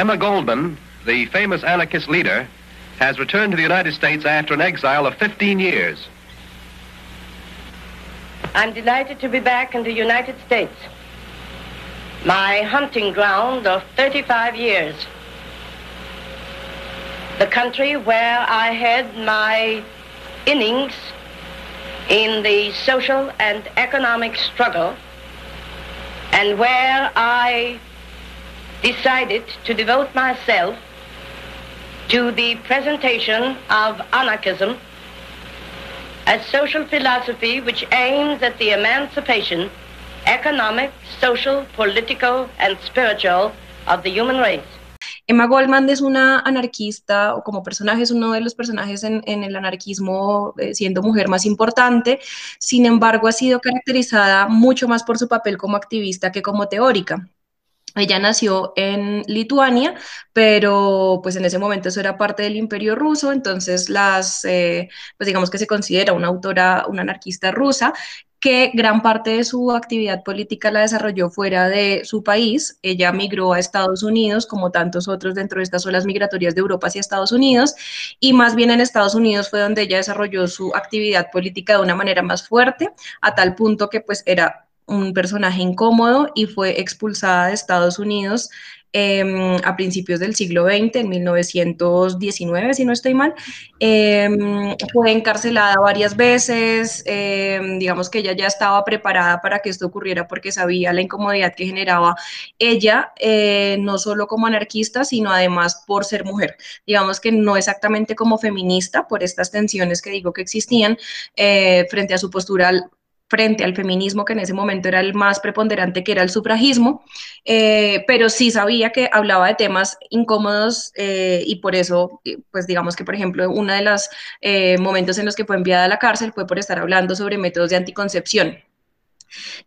Emma Goldman, the famous anarchist leader, has returned to the United States after an exile of 15 years. I'm delighted to be back in the United States, my hunting ground of 35 years. The country where I had my innings in the social and economic struggle and where I decided to devote myself to the presentation of anarchism, a social philosophy which aims at the emancipation, economic, social, political, and spiritual of the human race. Emma Goldman es una anarquista, o como personaje es uno de los personajes en, el anarquismo, eh, siendo mujer más importante, sin embargo ha sido caracterizada mucho más por su papel como activista que como teórica. Ella nació en Lituania, pero pues en ese momento eso era parte del imperio ruso, entonces las, eh, pues digamos que se considera una autora, una anarquista rusa, que gran parte de su actividad política la desarrolló fuera de su país. Ella migró a Estados Unidos, como tantos otros dentro de estas olas migratorias de Europa hacia Estados Unidos, y más bien en Estados Unidos fue donde ella desarrolló su actividad política de una manera más fuerte, a tal punto que pues era un personaje incómodo y fue expulsada de Estados Unidos em, a principios del siglo XX, en 1919, si no estoy mal. Em, fue encarcelada varias veces, em, digamos que ella ya estaba preparada para que esto ocurriera porque sabía la incomodidad que generaba ella, eh, no solo como anarquista, sino además por ser mujer. Digamos que no exactamente como feminista, por estas tensiones que digo que existían eh, frente a su postura frente al feminismo, que en ese momento era el más preponderante, que era el sufragismo, eh, pero sí sabía que hablaba de temas incómodos eh, y por eso, eh, pues digamos que, por ejemplo, uno de los momentos en los que fue enviada a la cárcel fue por estar hablando sobre métodos de anticoncepción.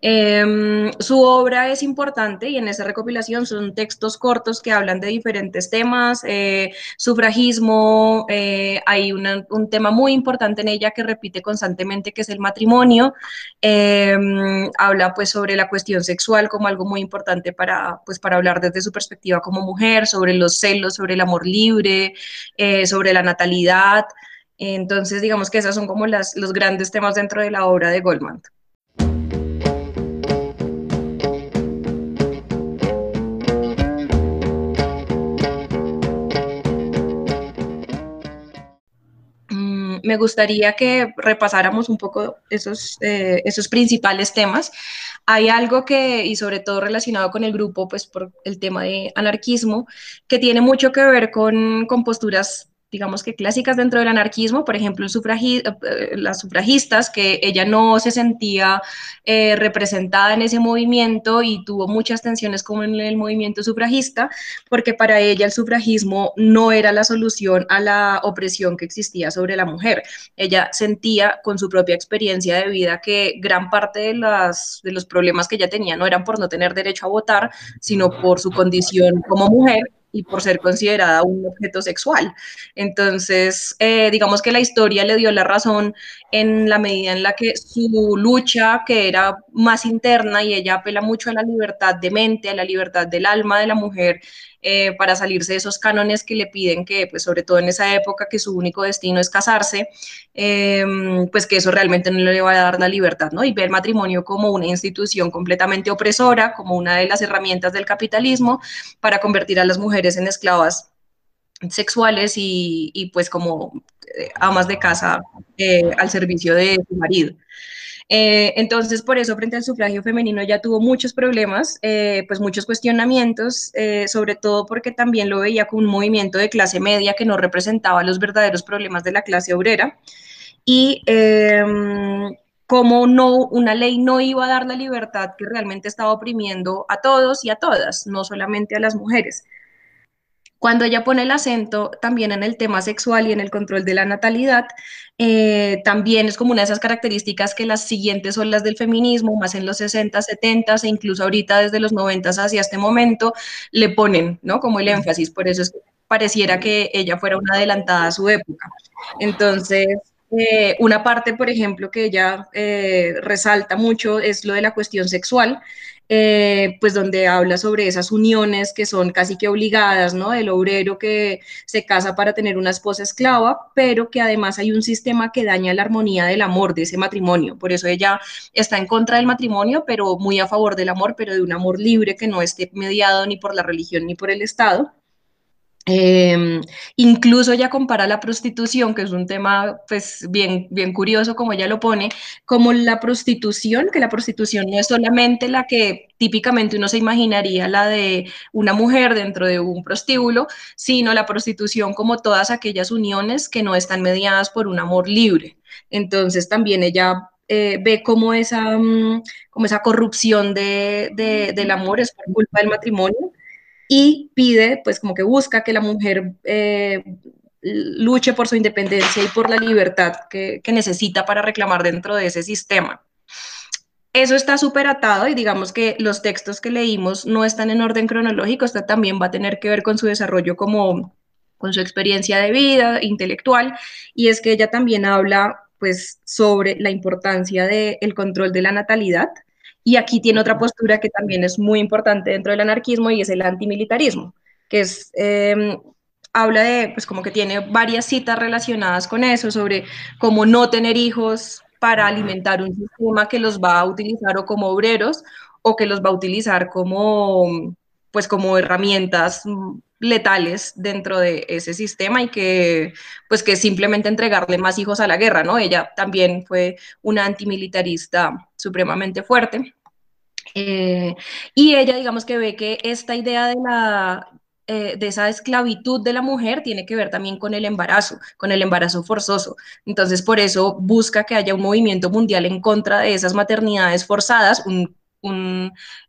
Em, su obra es importante y en esa recopilación son textos cortos que hablan de diferentes temas, eh, sufragismo, eh, hay un tema muy importante en ella que repite constantemente que es el matrimonio, em, habla pues sobre la cuestión sexual como algo muy importante para, pues, para hablar desde su perspectiva como mujer, sobre los celos, sobre el amor libre, eh, sobre la natalidad. Entonces, digamos que esos son como las, los grandes temas dentro de la obra de Goldman. Me gustaría que repasáramos un poco esos, eh, esos principales temas. Hay algo que, y sobre todo relacionado con el grupo, pues por el tema de anarquismo, que tiene mucho que ver con, con posturas digamos que clásicas dentro del anarquismo, por ejemplo, eh, las sufragistas, que ella no se sentía eh, representada en ese movimiento y tuvo muchas tensiones como en el movimiento sufragista, porque para ella el sufragismo no era la solución a la opresión que existía sobre la mujer. Ella sentía con su propia experiencia de vida que gran parte de, las, de los problemas que ella tenía no eran por no tener derecho a votar, sino por su condición como mujer y por ser considerada un objeto sexual. Entonces, eh, digamos que la historia le dio la razón en la medida en la que su lucha, que era más interna y ella apela mucho a la libertad de mente, a la libertad del alma de la mujer, eh, para salirse de esos cánones que le piden que, pues sobre todo en esa época, que su único destino es casarse, em, pues que eso realmente no le va a dar la libertad, ¿no? Y ver el matrimonio como una institución completamente opresora, como una de las herramientas del capitalismo para convertir a las mujeres en esclavas sexuales y, pues como eh, amas de casa eh, al servicio de su marido. Eh, entonces, por eso, frente al sufragio femenino ya tuvo muchos problemas, eh, pues muchos cuestionamientos, eh, sobre todo porque también lo veía como un movimiento de clase media que no representaba los verdaderos problemas de la clase obrera. Y em, como no, una ley no iba a dar la libertad que realmente estaba oprimiendo a todos y a todas, no solamente a las mujeres. Cuando ella pone el acento también en el tema sexual y en el control de la natalidad, eh, también es como una de esas características que las siguientes olas del feminismo, más en los 60, 70 e incluso ahorita desde los 90 hacia este momento, le ponen, ¿no? Como el énfasis. Por eso es que pareciera que ella fuera una adelantada a su época. Entonces, eh, una parte, por ejemplo, que ella eh, resalta mucho es lo de la cuestión sexual. eh, pues donde habla sobre esas uniones que son casi que obligadas, ¿no? El obrero que se casa para tener una esposa esclava, pero que además hay un sistema que daña la armonía del amor, de ese matrimonio. Por eso ella está en contra del matrimonio, pero muy a favor del amor, pero de un amor libre que no esté mediado ni por la religión ni por el Estado. Em, incluso ella compara la prostitución, que es un tema pues bien, bien curioso como ella lo pone, como la prostitución, que la prostitución no es solamente la que típicamente uno se imaginaría, la de una mujer dentro de un prostíbulo, sino la prostitución como todas aquellas uniones que no están mediadas por un amor libre. Entonces también ella eh, ve como esa, mm, como esa corrupción de, del amor es por culpa del matrimonio y pide, pues como que busca que la mujer eh, luche por su independencia y por la libertad que, necesita para reclamar dentro de ese sistema. Eso está súper atado y digamos que los textos que leímos no están en orden cronológico, esto también va a tener que ver con su desarrollo como con su experiencia de vida intelectual y es que ella también habla pues sobre la importancia del control de la natalidad, y aquí tiene otra postura que también es muy importante dentro del anarquismo y es el antimilitarismo, que es, em, habla de, pues como que tiene varias citas relacionadas con eso, sobre cómo no tener hijos para alimentar un sistema que los va a utilizar o como obreros o que los va a utilizar como, pues como herramientas letales dentro de ese sistema y que pues que simplemente entregarle más hijos a la guerra, ¿no? Ella también fue una antimilitarista supremamente fuerte. Eh, y ella, digamos que ve que esta idea de la, eh, de esa esclavitud de la mujer tiene que ver también con el embarazo, con el embarazo forzoso. Entonces, por eso busca que haya un movimiento mundial en contra de esas maternidades forzadas, un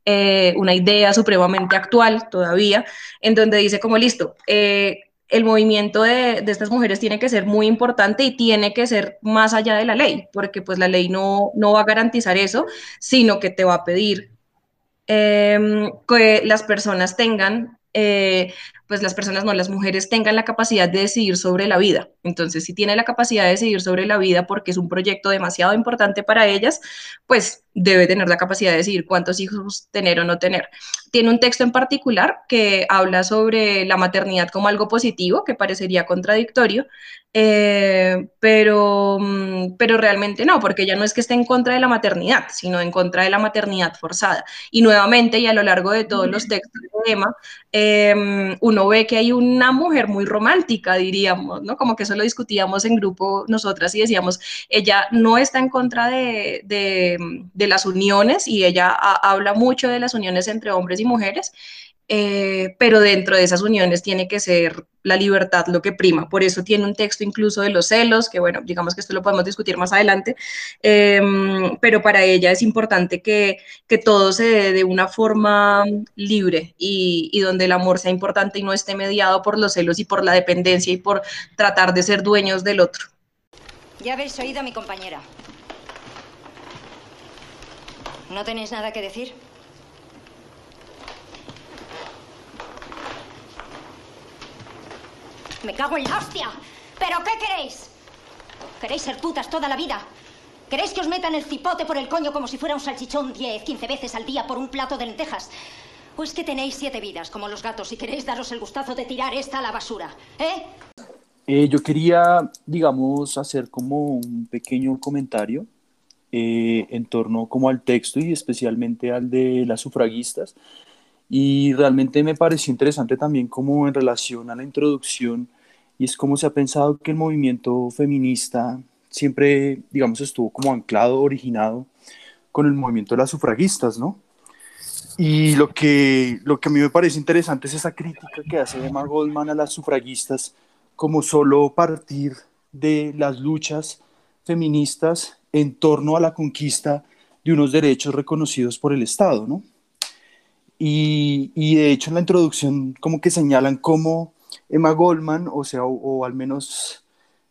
eh, una idea supremamente actual todavía, en donde dice como listo, eh, el movimiento de, estas mujeres tiene que ser muy importante y tiene que ser más allá de la ley, porque pues la ley no, no va a garantizar eso, sino que te va a pedir em, que las personas tengan eh, pues las personas, no, las mujeres tengan la capacidad de decidir sobre la vida. Entonces, si tiene la capacidad de decidir sobre la vida porque es un proyecto demasiado importante para ellas, pues debe tener la capacidad de decidir cuántos hijos tener o no tener. Tiene un texto en particular que habla sobre la maternidad como algo positivo, que parecería contradictorio, eh, pero, mm, pero realmente no, porque ella no es que esté en contra de la maternidad, sino en contra de la maternidad forzada. Y nuevamente, y a lo largo de todos los textos de Emma, eh, uno ve que hay una mujer muy romántica, diríamos, ¿no? Como que eso lo discutíamos en grupo nosotras y decíamos, ella no está en contra de, de, las uniones y ella habla mucho de las uniones entre hombres y mujeres, eh, pero dentro de esas uniones tiene que ser la libertad lo que prima. Por eso tiene un texto incluso de los celos, que bueno, digamos que esto lo podemos discutir más adelante, em, pero para ella es importante que, que, todo se dé de una forma libre y, y, donde el amor sea importante y no esté mediado por los celos y por la dependencia y por tratar de ser dueños del otro. Ya habéis oído a mi compañera. ¿No tenéis nada que decir? Me cago en la hostia. ¿Pero qué queréis? ¿Queréis ser putas toda la vida? ¿Queréis que os metan el cipote por el coño como si fuera un salchichón 10, 15 veces al día por un plato de lentejas? ¿O es que tenéis siete vidas como los gatos y queréis daros el gustazo de tirar esta a la basura? ¿Eh? eh yo quería, digamos, hacer como un pequeño comentario eh, en torno como al texto y especialmente al de las sufragistas. Y realmente me pareció interesante también como en relación a la introducción y es como se ha pensado que el movimiento feminista siempre, digamos, estuvo como anclado, originado con el movimiento de las sufragistas, ¿no? Y lo que, lo que a mí me parece interesante es esa crítica que hace Emma Goldman a las sufragistas como solo partir de las luchas feministas en torno a la conquista de unos derechos reconocidos por el Estado, ¿no? Y, y de hecho en la introducción como que señalan cómo Emma Goldman, o sea, o, al menos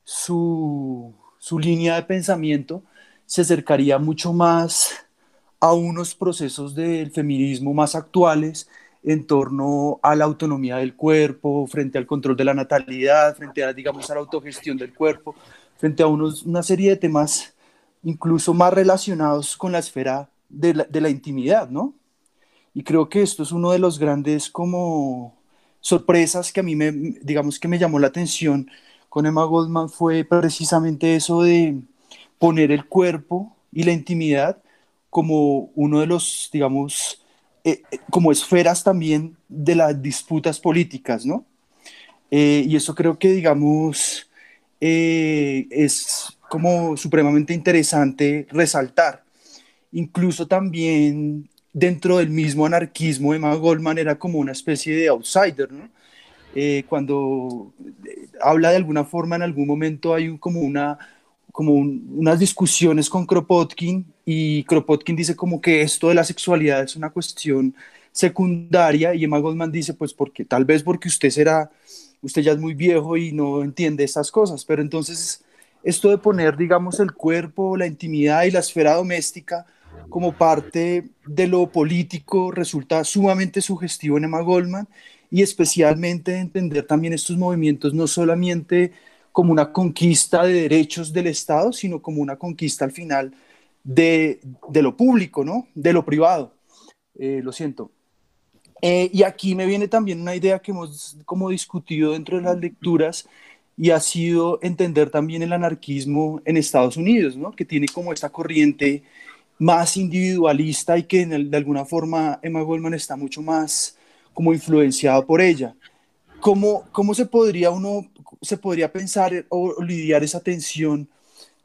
su, su línea de pensamiento se acercaría mucho más a unos procesos del feminismo más actuales en torno a la autonomía del cuerpo, frente al control de la natalidad, frente a, digamos, a la autogestión del cuerpo, frente a unos, una serie de temas incluso más relacionados con la esfera de la, de la intimidad, ¿no? Y creo que esto es uno de los grandes como sorpresas que a mí me, digamos que me llamó la atención con Emma Goldman fue precisamente eso de poner el cuerpo y la intimidad como uno de los, digamos, eh, eh, como esferas también de las disputas políticas, ¿no? Eh, y eso creo que, digamos, es como supremamente interesante resaltar. Incluso también dentro del mismo anarquismo, Emma Goldman era como una especie de outsider, ¿no? cuando habla de alguna forma, en algún momento hay como una como unas discusiones con Kropotkin y Kropotkin dice como que esto de la sexualidad es una cuestión secundaria y Emma Goldman dice pues porque tal vez porque usted será, usted ya es muy viejo y no entiende estas cosas, pero entonces esto de poner digamos el cuerpo, la intimidad y la esfera doméstica como parte de lo político resulta sumamente sugestivo en Emma Goldman y especialmente entender también estos movimientos no solamente como una conquista de derechos del Estado, sino como una conquista al final de, lo público, ¿no? De lo privado. Eh, lo siento. Eh, y aquí me viene también una idea que hemos como discutido dentro de las lecturas y ha sido entender también el anarquismo en Estados Unidos, ¿no? Que tiene como esta corriente más individualista y que de alguna forma Emma Goldman está mucho más como influenciado por ella. ¿Cómo, cómo se podría uno se podría pensar o lidiar esa tensión,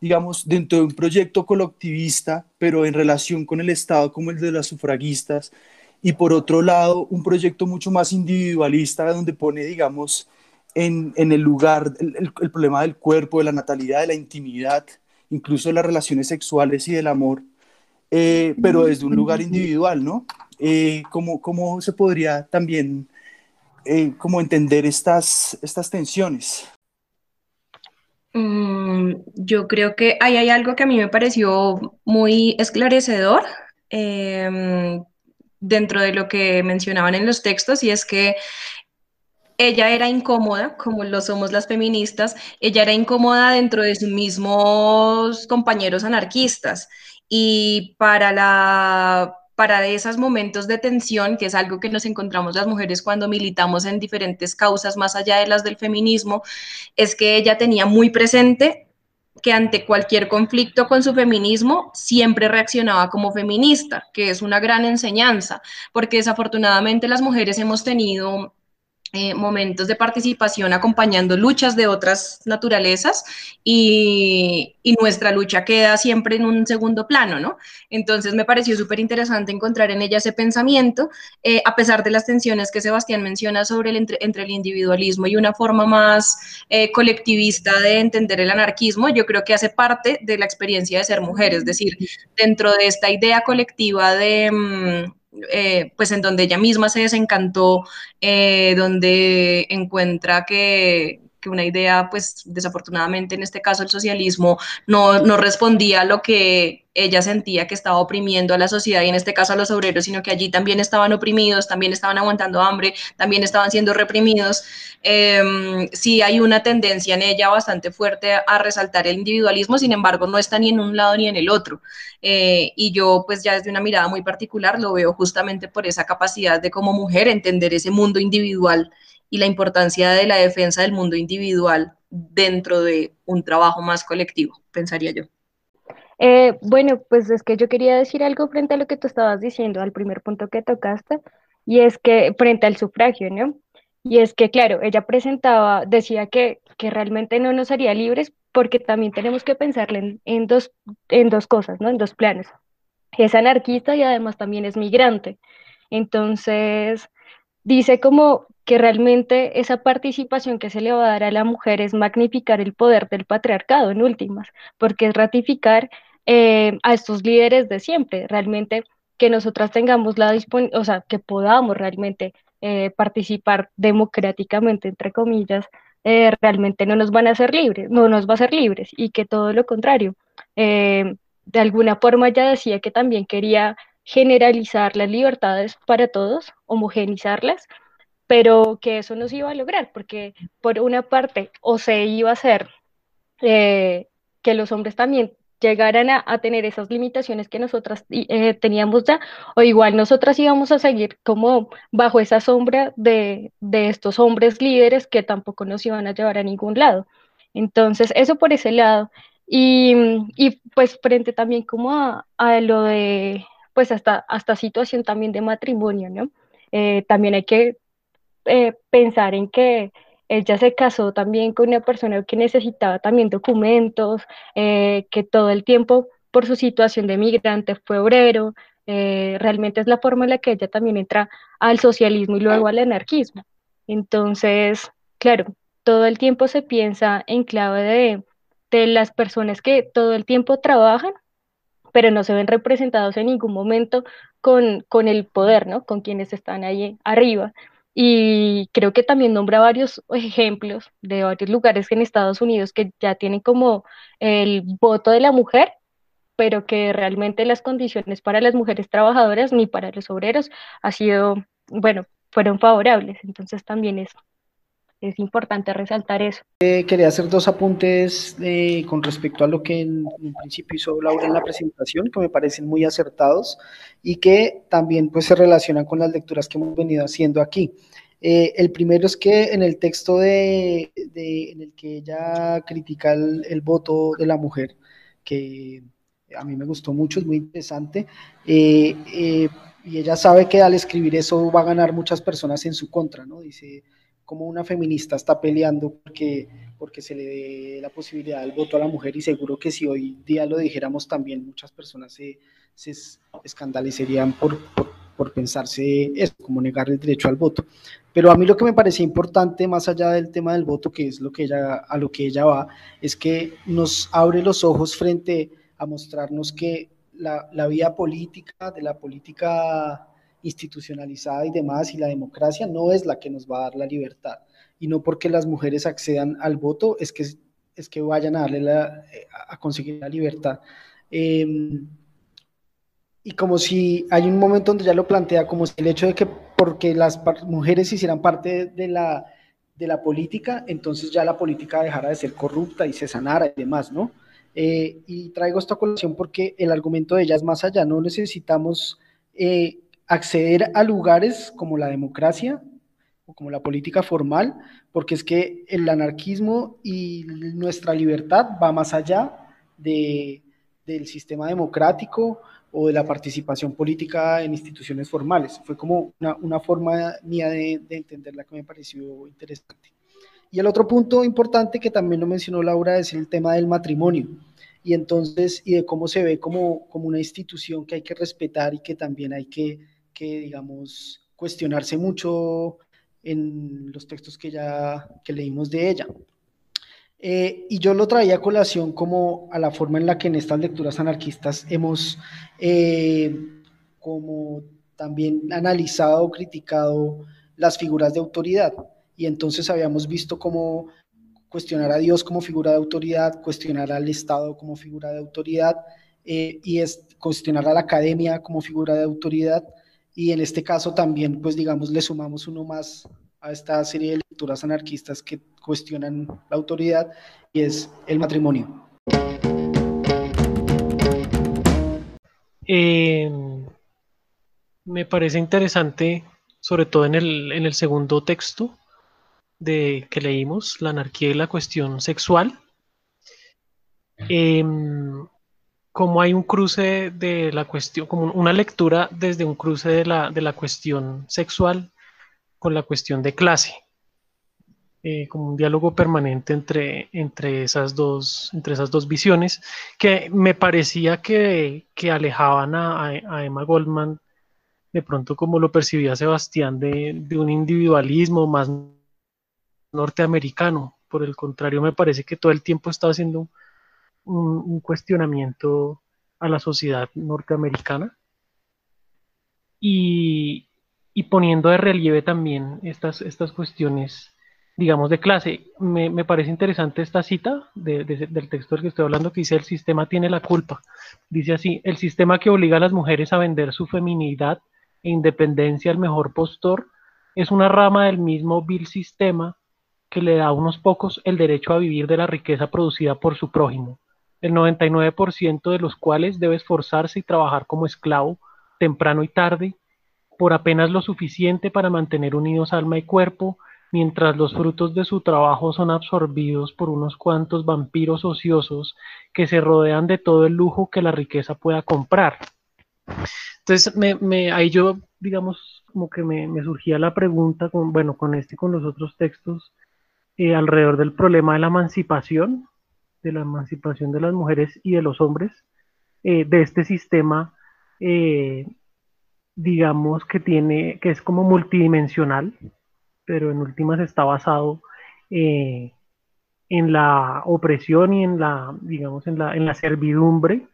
digamos, dentro de un proyecto colectivista, pero en relación con el Estado como el de las sufragistas, y por otro lado, un proyecto mucho más individualista, donde pone, digamos, en, en el lugar el, el, problema del cuerpo, de la natalidad, de la intimidad, incluso de las relaciones sexuales y del amor, eh, pero desde un lugar individual, ¿no? Eh, ¿cómo, ¿Cómo se podría también eh, como entender estas, estas tensiones? Mm, yo creo que ahí hay algo que a mí me pareció muy esclarecedor em, dentro de lo que mencionaban en los textos y es que ella era incómoda, como lo somos las feministas, ella era incómoda dentro de sus mismos compañeros anarquistas. Y para la para esos momentos de tensión, que es algo que nos encontramos las mujeres cuando militamos en diferentes causas más allá de las del feminismo, es que ella tenía muy presente que ante cualquier conflicto con su feminismo siempre reaccionaba como feminista, que es una gran enseñanza, porque desafortunadamente las mujeres hemos tenido eh, momentos de participación acompañando luchas de otras naturalezas y, nuestra lucha queda siempre en un segundo plano, ¿no? Entonces me pareció súper interesante encontrar en ella ese pensamiento, eh, a pesar de las tensiones que Sebastián menciona sobre el entre, el individualismo y una forma más eh, colectivista de entender el anarquismo, yo creo que hace parte de la experiencia de ser mujer, es decir, dentro de esta idea colectiva de... Mm, eh, pues en donde ella misma se desencantó, eh, donde encuentra que, que una idea, pues desafortunadamente en este caso el socialismo no, no, respondía a lo que ella sentía que estaba oprimiendo a la sociedad y en este caso a los obreros, sino que allí también estaban oprimidos, también estaban aguantando hambre, también estaban siendo reprimidos. Eh, sí hay una tendencia en ella bastante fuerte a resaltar el individualismo, sin embargo no está ni en un lado ni en el otro. Eh, y yo pues ya desde una mirada muy particular lo veo justamente por esa capacidad de como mujer entender ese mundo individual y la importancia de la defensa del mundo individual dentro de un trabajo más colectivo, pensaría yo. Eh, bueno, pues es que yo quería decir algo frente a lo que tú estabas diciendo, al primer punto que tocaste, y es que frente al sufragio, ¿no? Y es que, claro, ella presentaba, decía que, que realmente no nos haría libres porque también tenemos que pensarle en, en, dos, en dos cosas, ¿no? En dos planes. Es anarquista y además también es migrante. Entonces, dice como que realmente esa participación que se le va a dar a la mujer es magnificar el poder del patriarcado en últimas, porque es ratificar eh, a estos líderes de siempre, realmente que nosotras tengamos la disponibilidad, o sea, que podamos realmente eh, participar democráticamente, entre comillas, eh, realmente no nos van a hacer libres, no nos va a hacer libres, y que todo lo contrario. de alguna forma ya decía que también quería generalizar las libertades para todos, homogenizarlas, pero que eso no se iba a lograr, porque por una parte o se iba a hacer eh, que los hombres también llegaran a, tener esas limitaciones que nosotras eh, teníamos ya, o igual nosotras íbamos a seguir como bajo esa sombra de, estos hombres líderes que tampoco nos iban a llevar a ningún lado. Entonces, eso por ese lado. Y, pues frente también como a, lo de, pues hasta, hasta situación también de matrimonio, ¿no? Eh, también hay que eh, pensar en que ella se casó también con una persona que necesitaba también documentos, eh, que todo el tiempo por su situación de migrante fue obrero. Eh, realmente es la forma en la que ella también entra al socialismo y luego al anarquismo. Entonces, claro, todo el tiempo se piensa en clave de, de las personas que todo el tiempo trabajan, pero no se ven representados en ningún momento con, con el poder, ¿no? Con quienes están ahí arriba. Y creo que también nombra varios ejemplos de varios lugares en Estados Unidos que ya tienen como el voto de la mujer, pero que realmente las condiciones para las mujeres trabajadoras ni para los obreros ha sido, bueno, fueron favorables. Entonces también es, es importante resaltar eso. Eh, quería hacer dos apuntes eh, con respecto a lo que en, en, principio hizo Laura en la presentación, que me parecen muy acertados y que también pues se relacionan con las lecturas que hemos venido haciendo aquí. Eh, el primero es que en el texto de, en el que ella critica el, voto de la mujer, que a mí me gustó mucho, es muy interesante, eh, eh, y ella sabe que al escribir eso va a ganar muchas personas en su contra, ¿no? Dice, como una feminista está peleando porque, porque se le dé la posibilidad del voto a la mujer y seguro que si hoy día lo dijéramos también muchas personas se, escandalizarían por, por por pensarse eso, como negar el derecho al voto. Pero a mí lo que me parecía importante, más allá del tema del voto, que es lo que ella, a lo que ella va, es que nos abre los ojos frente a mostrarnos que la, la vía política, de la política institucionalizada y demás, y la democracia no es la que nos va a dar la libertad. Y no porque las mujeres accedan al voto es que, es que vayan a darle la, a conseguir la libertad. Eh, y como si hay un momento donde ya lo plantea como si el hecho de que porque las mujeres hicieran parte de la, de la política, entonces ya la política dejara de ser corrupta y se sanara y demás, ¿no? Eh, y traigo esta colación porque el argumento de ella es más allá, no necesitamos eh, acceder a lugares como la democracia o como la política formal, porque es que el anarquismo y nuestra libertad va más allá de, del sistema democrático o de la participación política en instituciones formales. Fue como una, forma mía de, entenderla que me pareció interesante. Y el otro punto importante que también lo mencionó Laura es el tema del matrimonio. Y entonces, y de cómo se ve como, como una institución que hay que respetar y que también hay que, que digamos, cuestionarse mucho en los textos que ya que leímos de ella. Eh, y yo lo traía a colación como a la forma en la que en estas lecturas anarquistas hemos eh, como también analizado, criticado las figuras de autoridad. Y entonces habíamos visto cómo cuestionar a Dios como figura de autoridad, cuestionar al Estado como figura de autoridad, eh, y es cuestionar a la academia como figura de autoridad. Y en este caso también, pues digamos, le sumamos uno más a esta serie de lecturas anarquistas que cuestionan la autoridad y es el matrimonio. Em, me parece interesante, sobre todo en el, en el segundo texto de que leímos, la anarquía y la cuestión sexual, em, como hay un cruce de la cuestión, como una lectura desde un cruce de la, de la cuestión sexual con la cuestión de clase, eh, como un diálogo permanente entre, entre, esas dos, entre esas dos visiones, que me parecía que, que alejaban a, a, Emma Goldman, de pronto como lo percibía Sebastián, de, de un individualismo más norteamericano. Por el contrario, me parece que todo el tiempo estaba haciendo un, cuestionamiento a la sociedad norteamericana. Y, poniendo de relieve también estas, estas cuestiones, digamos, de clase. Me, me parece interesante esta cita de, del texto del que estoy hablando que dice, el sistema tiene la culpa. Dice así, el sistema que obliga a las mujeres a vender su feminidad e independencia al mejor postor es una rama del mismo vil sistema que le da a unos pocos el derecho a vivir de la riqueza producida por su prójimo. El 99% de los cuales debe esforzarse y trabajar como esclavo temprano y tarde, por apenas lo suficiente para mantener unidos alma y cuerpo, mientras los frutos de su trabajo son absorbidos por unos cuantos vampiros ociosos que se rodean de todo el lujo que la riqueza pueda comprar. Entonces, me, ahí yo, digamos, como que me, surgía la pregunta, con, bueno, con este y con los otros textos, eh, alrededor del problema de la emancipación, de la emancipación de las mujeres y de los hombres, eh, de este sistema, eh, digamos, que tiene, que es como multidimensional, pero en últimas está basado en la opresión y en la, digamos, en la, en la servidumbre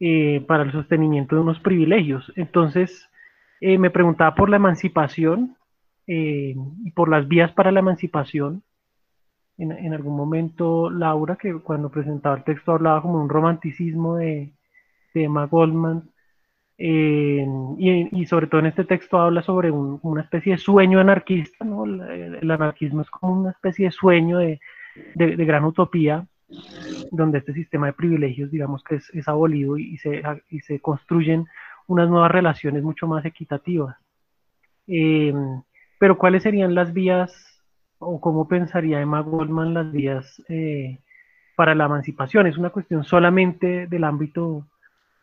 eh, para el sostenimiento de unos privilegios. Entonces, eh, me preguntaba por la emancipación eh, y por las vías para la emancipación. En, algún momento, Laura, que cuando presentaba el texto hablaba como un romanticismo de, Emma Goldman, y, sobre todo en este texto habla sobre una especie de sueño anarquista, ¿no? el, anarquismo es como una especie de sueño de, de gran utopía, donde este sistema de privilegios, digamos que es, abolido y, se, y se construyen unas nuevas relaciones mucho más equitativas. Em, pero ¿cuáles serían las vías o cómo pensaría Emma Goldman las vías eh, para la emancipación? ¿Es una cuestión solamente del ámbito,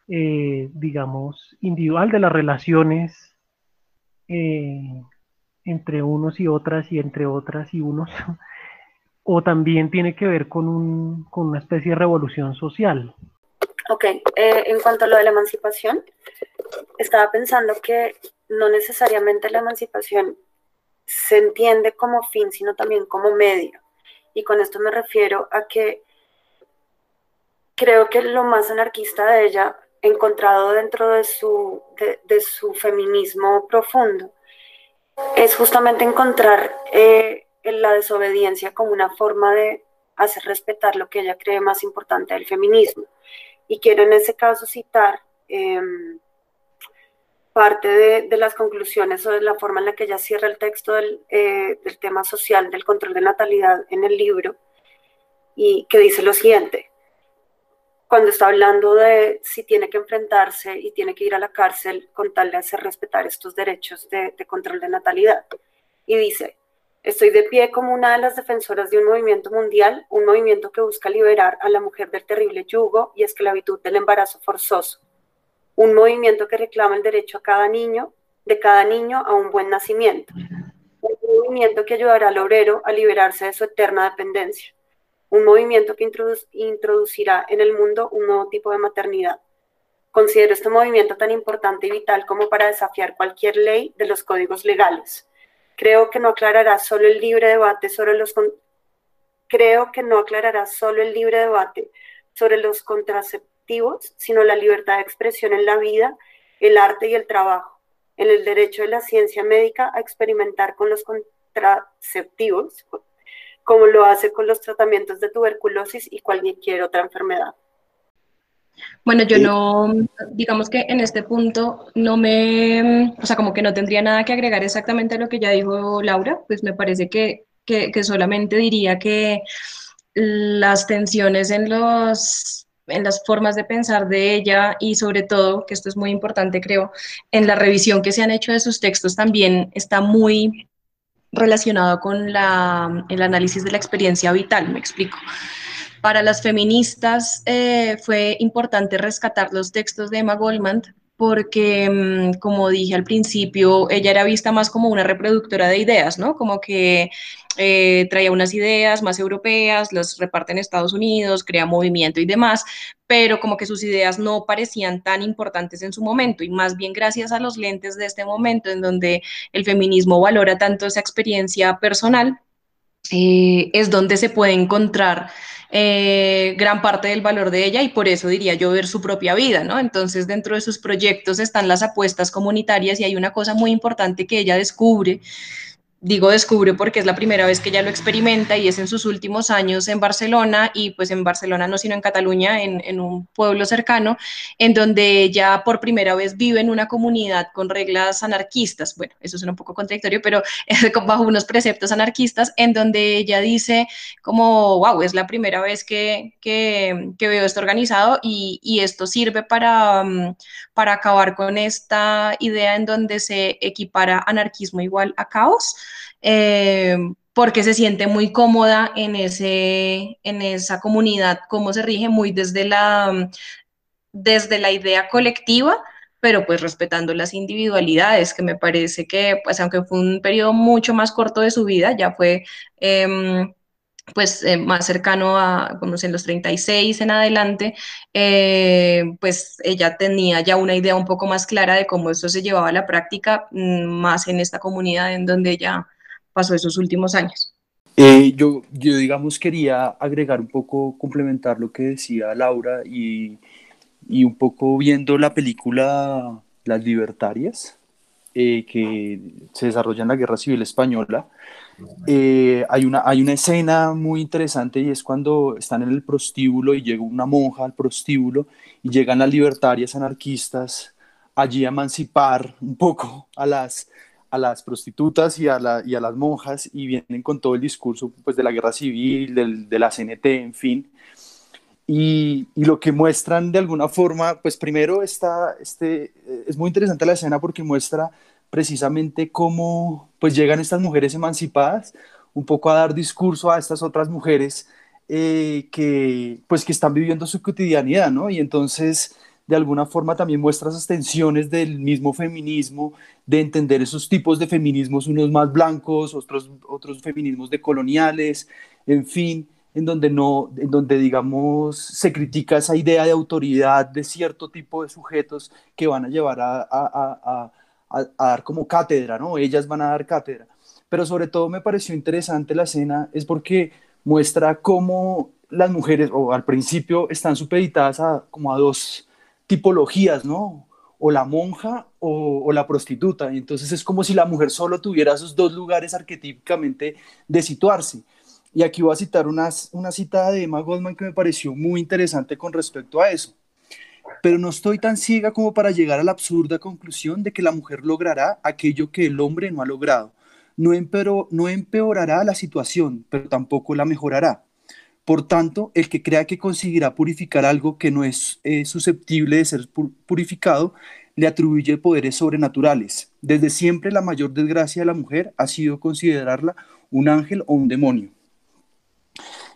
eh, digamos, individual de las relaciones eh, entre unos y otras y entre otras y unos? o también tiene que ver con, un, con una especie de revolución social. Ok, eh, en cuanto a lo de la emancipación, estaba pensando que no necesariamente la emancipación se entiende como fin, sino también como medio. Y con esto me refiero a que creo que lo más anarquista de ella, encontrado dentro de su, de, su feminismo profundo, es justamente encontrar eh, la desobediencia como una forma de hacer respetar lo que ella cree más importante del feminismo. Y quiero en ese caso citar em, parte de, las conclusiones o de la forma en la que ella cierra el texto del, eh, del tema social del control de natalidad en el libro, y que dice lo siguiente, cuando está hablando de si tiene que enfrentarse y tiene que ir a la cárcel con tal de hacer respetar estos derechos de, de control de natalidad. Y dice, Estoy de pie como una de las defensoras de un movimiento mundial, un movimiento que busca liberar a la mujer del terrible yugo y esclavitud del embarazo forzoso. Un movimiento que reclama el derecho a cada niño, de cada niño a un buen nacimiento. Un movimiento que ayudará al obrero a liberarse de su eterna dependencia. Un movimiento que introducirá en el mundo un nuevo tipo de maternidad. Considero este movimiento tan importante y vital como para desafiar cualquier ley de los códigos legales Creo que no aclarará solo el libre debate sobre los creo que no aclarará solo el libre debate sobre los sino la libertad de expresión en la vida, el arte y el trabajo, en el derecho de la ciencia médica a experimentar con los contraceptivos, como lo hace con los tratamientos de tuberculosis y cualquier otra enfermedad. Bueno, yo no, digamos que en este punto no me, o sea, como que no tendría nada que agregar exactamente a lo que ya dijo Laura, pues me parece que, que, solamente diría que las tensiones en los en las formas de pensar de ella y sobre todo, que esto es muy importante creo, en la revisión que se han hecho de sus textos también está muy relacionado con la, el análisis de la experiencia vital, me explico. Para las feministas eh, fue importante rescatar los textos de Emma Goldman porque, mm, como dije al principio, ella era vista más como una reproductora de ideas, ¿no? Como que eh, traía unas ideas más europeas, las reparte en Estados Unidos, crea movimiento y demás, pero como que sus ideas no parecían tan importantes en su momento y más bien gracias a los lentes de este momento en donde el feminismo valora tanto esa experiencia personal, eh, es donde se puede encontrar eh, gran parte del valor de ella y por eso diría yo ver su propia vida, ¿no? Entonces dentro de sus proyectos están las apuestas comunitarias y hay una cosa muy importante que ella descubre digo descubre porque es la primera vez que ella lo experimenta y es en sus últimos años en Barcelona y pues en Barcelona no sino en Cataluña, en, un pueblo cercano, en donde ella por primera vez vive en una comunidad con reglas anarquistas. Bueno, eso es un poco contradictorio, pero bajo unos preceptos anarquistas, en donde ella dice como, wow, es la primera vez que, que, veo esto organizado y, y esto sirve para, mm, para acabar con esta idea en donde se equipara anarquismo igual a caos. Eh, porque se siente muy cómoda en, ese, en esa comunidad, cómo se rige muy desde la, desde la idea colectiva, pero pues respetando las individualidades, que me parece que, pues aunque fue un periodo mucho más corto de su vida, ya fue em, pues eh, más cercano a, en los 36 en adelante, eh, pues ella tenía ya una idea un poco más clara de cómo esto se llevaba a la práctica, mm, más en esta comunidad en donde ella pasó esos últimos años. Eh, yo, yo, digamos, quería agregar un poco, complementar lo que decía Laura y, y un poco viendo la película Las Libertarias, que se desarrolla en la Guerra Civil Española. Eh, hay, una, hay una escena muy interesante y es cuando están en el prostíbulo y llega una monja al prostíbulo y llegan las libertarias anarquistas allí a emancipar un poco a las, a las prostitutas y a, la, y a las monjas y vienen con todo el discurso pues, de la guerra civil, del, de la CNT, en fin. Y, y, lo que muestran de alguna forma, pues primero está, este, es muy interesante la escena porque muestra precisamente cómo pues llegan estas mujeres emancipadas un poco a dar discurso a estas otras mujeres eh, que pues que están viviendo su cotidianidad, ¿no? Y entonces de alguna forma también muestra esas tensiones del mismo feminismo, de entender esos tipos de feminismos, unos más blancos, otros, otros feminismos de coloniales, en fin, en donde no, en donde digamos se critica esa idea de autoridad de cierto tipo de sujetos que van a llevar a a, dar como cátedra, ¿no? Ellas van a dar cátedra. Pero sobre todo me pareció interesante la escena, es porque muestra cómo las mujeres, o al principio, están supeditadas a, como a dos tipologías, ¿no? O la monja o, la prostituta. Entonces es como si la mujer solo tuviera esos dos lugares arquetípicamente de situarse. Y aquí voy a citar una, una cita de Emma Goldman que me pareció muy interesante con respecto a eso pero no estoy tan ciega como para llegar a la absurda conclusión de que la mujer logrará aquello que el hombre no ha logrado. No, no empeorará la situación, pero tampoco la mejorará. Por tanto, el que crea que conseguirá purificar algo que no es susceptible de ser purificado, le atribuye poderes sobrenaturales. Desde siempre la mayor desgracia de la mujer ha sido considerarla un ángel o un demonio.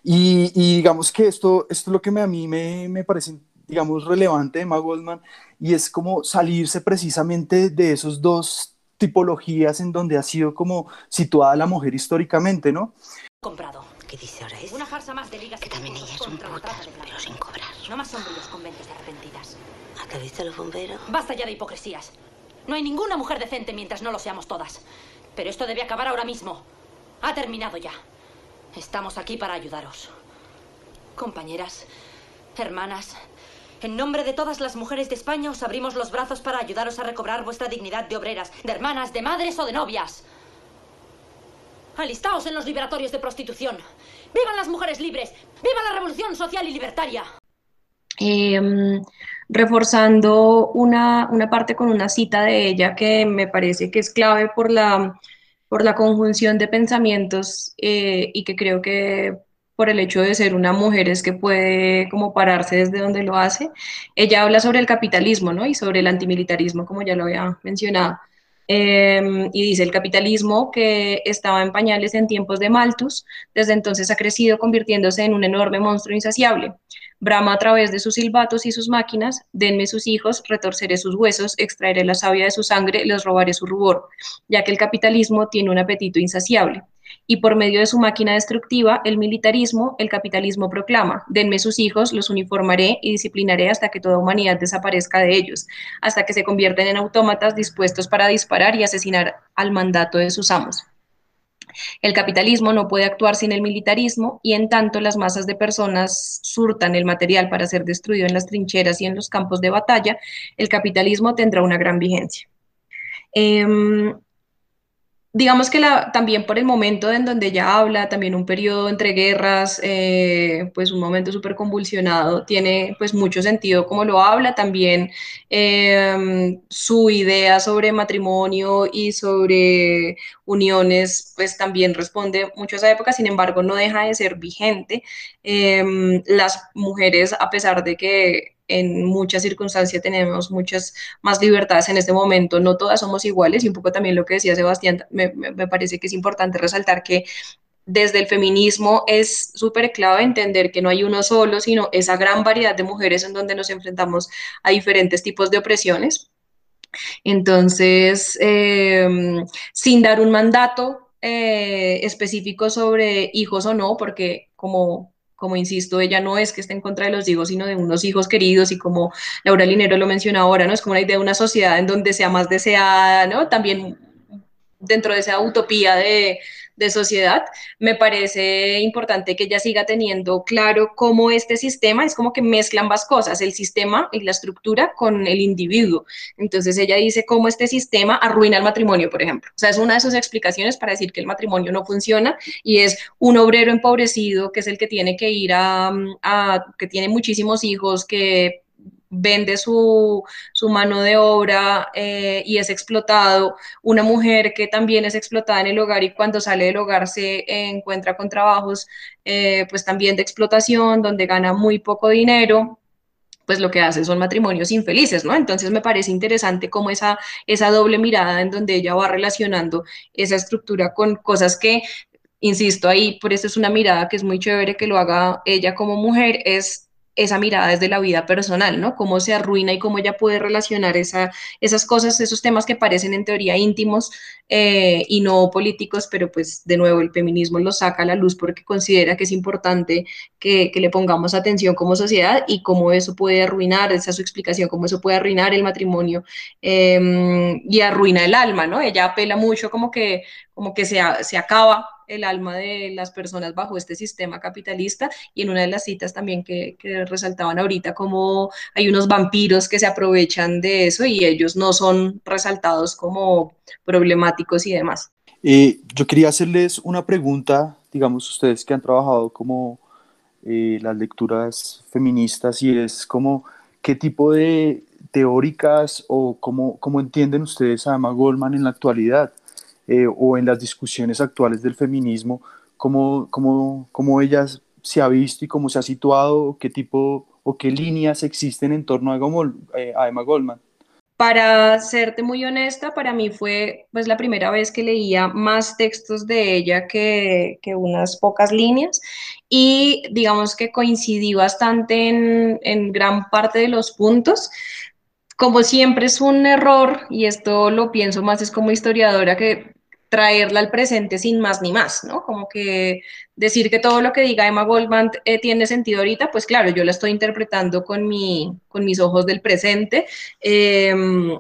Y, digamos que esto, esto es lo que a mí me, me parece digamos, relevante de Goldman y es como salirse precisamente de esos dos tipologías en donde ha sido como situada la mujer históricamente, ¿no? Comprado. ¿Qué dice ahora es? Una jarza más de ligas que también ellas son putas, pero sin cobrar. No más sombríos conventos de arrepentidas. ¿A qué visto los bomberos? Basta ya de hipocresías. No hay ninguna mujer decente mientras no lo seamos todas. Pero esto debe acabar ahora mismo. Ha terminado ya. Estamos aquí para ayudaros. Compañeras, hermanas, en nombre de todas las mujeres de España os abrimos los brazos para ayudaros a recobrar vuestra dignidad de obreras, de hermanas, de madres o de novias. Alistaos en los liberatorios de prostitución. ¡Vivan las mujeres libres! ¡Viva la revolución social y libertaria! Em, reforzando una, parte con una cita de ella que me parece que es clave por la, por la conjunción de pensamientos eh, y que creo que por el hecho de ser una mujer es que puede como pararse desde donde lo hace. Ella habla sobre el capitalismo, ¿no? Y sobre el antimilitarismo, como ya lo había mencionado. Em, y dice, el capitalismo que estaba en pañales en tiempos de Malthus, desde entonces ha crecido convirtiéndose en un enorme monstruo insaciable. Brama a través de sus silbatos y sus máquinas, denme sus hijos, retorceré sus huesos, extraeré la savia de su sangre, les robaré su rubor, ya que el capitalismo tiene un apetito insaciable y por medio de su máquina destructiva, el militarismo, el capitalismo proclama, denme sus hijos, los uniformaré y disciplinaré hasta que toda humanidad desaparezca de ellos, hasta que se convierten en autómatas dispuestos para disparar y asesinar al mandato de sus amos. El capitalismo no puede actuar sin el militarismo y en tanto las masas de personas surtan el material para ser destruido en las trincheras y en los campos de batalla, el capitalismo tendrá una gran vigencia. Em, digamos que la, también por el momento en donde ella habla, también un periodo entre guerras, eh, pues un momento súper convulsionado, tiene pues mucho sentido como lo habla, también em, su idea sobre matrimonio y sobre uniones, pues también responde mucho a esa época, sin embargo no deja de ser vigente. Em, las mujeres, a pesar de que en muchas circunstancias tenemos muchas más libertades en este momento, no todas somos iguales y un poco también lo que decía Sebastián, me, parece que es importante resaltar que desde el feminismo es súper clave entender que no hay uno solo, sino esa gran variedad de mujeres en donde nos enfrentamos a diferentes tipos de opresiones. Entonces, em, sin dar un mandato eh, específico sobre hijos o no, porque como como insisto, ella no es que esté en contra de los hijos, sino de unos hijos queridos y como Laura Linero lo menciona ahora, ¿no? Es como la idea de una sociedad en donde sea más deseada, ¿no? También dentro de esa utopía de, de sociedad, me parece importante que ella siga teniendo claro cómo este sistema es como que mezcla ambas cosas, el sistema y la estructura con el individuo. Entonces ella dice cómo este sistema arruina el matrimonio, por ejemplo. O sea, es una de sus explicaciones para decir que el matrimonio no funciona y es un obrero empobrecido que es el que tiene que ir a, a que tiene muchísimos hijos, que vende su, mano de obra eh, y es explotado, una mujer que también es explotada en el hogar y cuando sale del hogar se encuentra con trabajos eh, pues también de explotación, donde gana muy poco dinero, pues lo que hace son matrimonios infelices, ¿no? Entonces me parece interesante cómo esa, esa doble mirada en donde ella va relacionando esa estructura con cosas que insisto ahí, por eso es una mirada que es muy chévere que lo haga ella como mujer, es esa mirada desde la vida personal, ¿no? Cómo se arruina y cómo ella puede relacionar esa, esas cosas, esos temas que parecen en teoría íntimos eh, y no políticos, pero pues de nuevo el feminismo lo saca a la luz porque considera que es importante que, le pongamos atención como sociedad y cómo eso puede arruinar, esa es su explicación, cómo eso puede arruinar el matrimonio em, y arruina el alma, ¿no? Ella apela mucho como que, como que se, se acaba el alma de las personas bajo este sistema capitalista y en una de las citas también que, resaltaban ahorita como hay unos vampiros que se aprovechan de eso y ellos no son resaltados como problemáticos y demás. Eh, yo quería hacerles una pregunta, digamos, ustedes que han trabajado como eh, las lecturas feministas y es como qué tipo de teóricas o cómo, cómo entienden ustedes a Emma Goldman en la actualidad. Eh, o en las discusiones actuales del feminismo, cómo, cómo, cómo ella se ha visto y cómo se ha situado, qué tipo o qué líneas existen en torno a, eh, a Emma Goldman. Para serte muy honesta, para mí fue pues la primera vez que leía más textos de ella que, que unas pocas líneas y digamos que coincidí bastante en, en gran parte de los puntos como siempre es un error, y esto lo pienso más es como historiadora, que traerla al presente sin más ni más, ¿no? Como que decir que todo lo que diga Emma Goldman eh, tiene sentido ahorita, pues claro, yo la estoy interpretando con, mi, con mis ojos del presente. Em,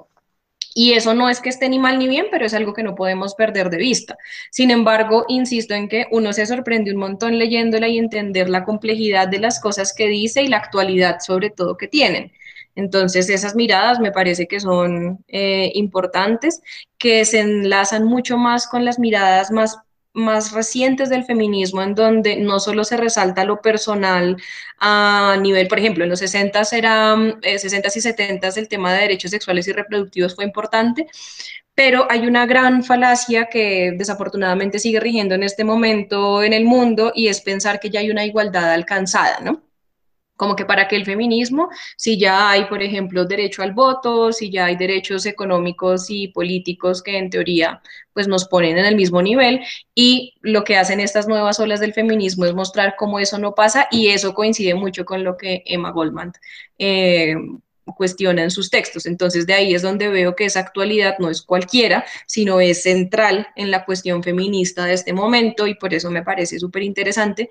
y eso no es que esté ni mal ni bien, pero es algo que no podemos perder de vista. Sin embargo, insisto en que uno se sorprende un montón leyéndola y entender la complejidad de las cosas que dice y la actualidad sobre todo que tienen. Entonces, esas miradas me parece que son eh, importantes, que se enlazan mucho más con las miradas más más recientes del feminismo, en donde no solo se resalta lo personal a nivel, por ejemplo, en los 60 eran, 60 y 70 el tema de derechos sexuales y reproductivos fue importante, pero hay una gran falacia que desafortunadamente sigue rigiendo en este momento en el mundo y es pensar que ya hay una igualdad alcanzada, ¿no? Como que para que el feminismo, si ya hay, por ejemplo, derecho al voto, si ya hay derechos económicos y políticos que en teoría pues nos ponen en el mismo nivel y lo que hacen estas nuevas olas del feminismo es mostrar cómo eso no pasa y eso coincide mucho con lo que Emma Goldman eh, cuestiona en sus textos. Entonces de ahí es donde veo que esa actualidad no es cualquiera, sino es central en la cuestión feminista de este momento y por eso me parece súper interesante.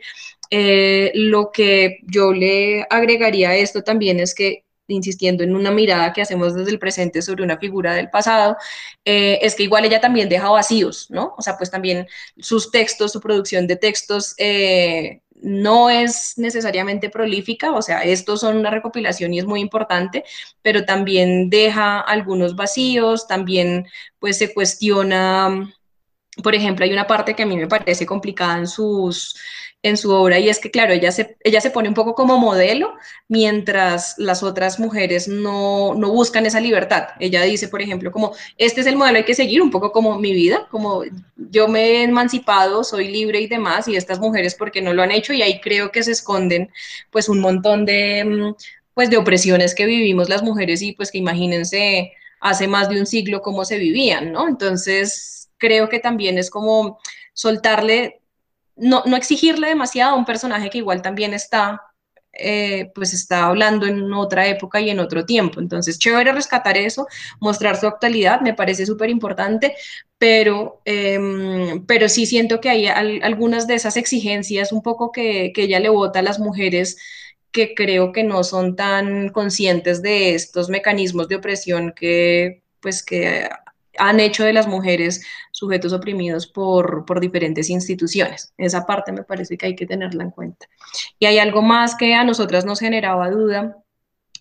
Eh, lo que yo le agregaría a esto también es que insistiendo en una mirada que hacemos desde el presente sobre una figura del pasado, eh, es que igual ella también deja vacíos, ¿no? O sea, pues también sus textos, su producción de textos eh, no es necesariamente prolífica, o sea, estos son una recopilación y es muy importante, pero también deja algunos vacíos, también pues se cuestiona por ejemplo, hay una parte que a mí me parece complicada en, sus, en su obra y es que, claro, ella se, ella se pone un poco como modelo mientras las otras mujeres no, no buscan esa libertad. Ella dice, por ejemplo, como, este es el modelo, hay que seguir un poco como mi vida, como yo me he emancipado, soy libre y demás, y estas mujeres porque no lo han hecho y ahí creo que se esconden pues un montón de, mm, pues, de opresiones que vivimos las mujeres y pues que imagínense hace más de un siglo cómo se vivían, ¿no? Entonces, creo que también es como soltarle, no, no exigirle demasiado a un personaje que igual también está, eh, pues está hablando en otra época y en otro tiempo. Entonces, chévere rescatar eso, mostrar su actualidad, me parece súper importante, pero, em, pero sí siento que hay algunas de esas exigencias un poco que, que ella le vota a las mujeres que creo que no son tan conscientes de estos mecanismos de opresión que, pues, que han hecho de las mujeres sujetos oprimidos por, por, diferentes instituciones. Esa parte me parece que hay que tenerla en cuenta. Y hay algo más que a nosotras nos generaba duda,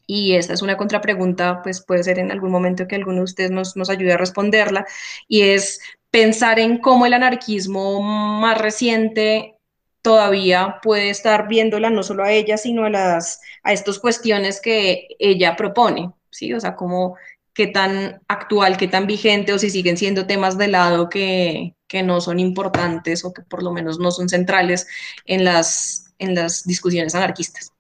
y esta es una contrapregunta, pues puede ser en algún momento que alguno de ustedes nos, nos ayude a responderla, y es pensar en cómo el anarquismo más reciente todavía puede estar viéndola no solo a ella, sino a, las, a estas cuestiones que ella propone, ¿sí? O sea, cómo qué tan actual, qué tan vigente o si siguen siendo temas de lado que, que no son importantes o que por lo menos no son centrales en las, en las discusiones anarquistas.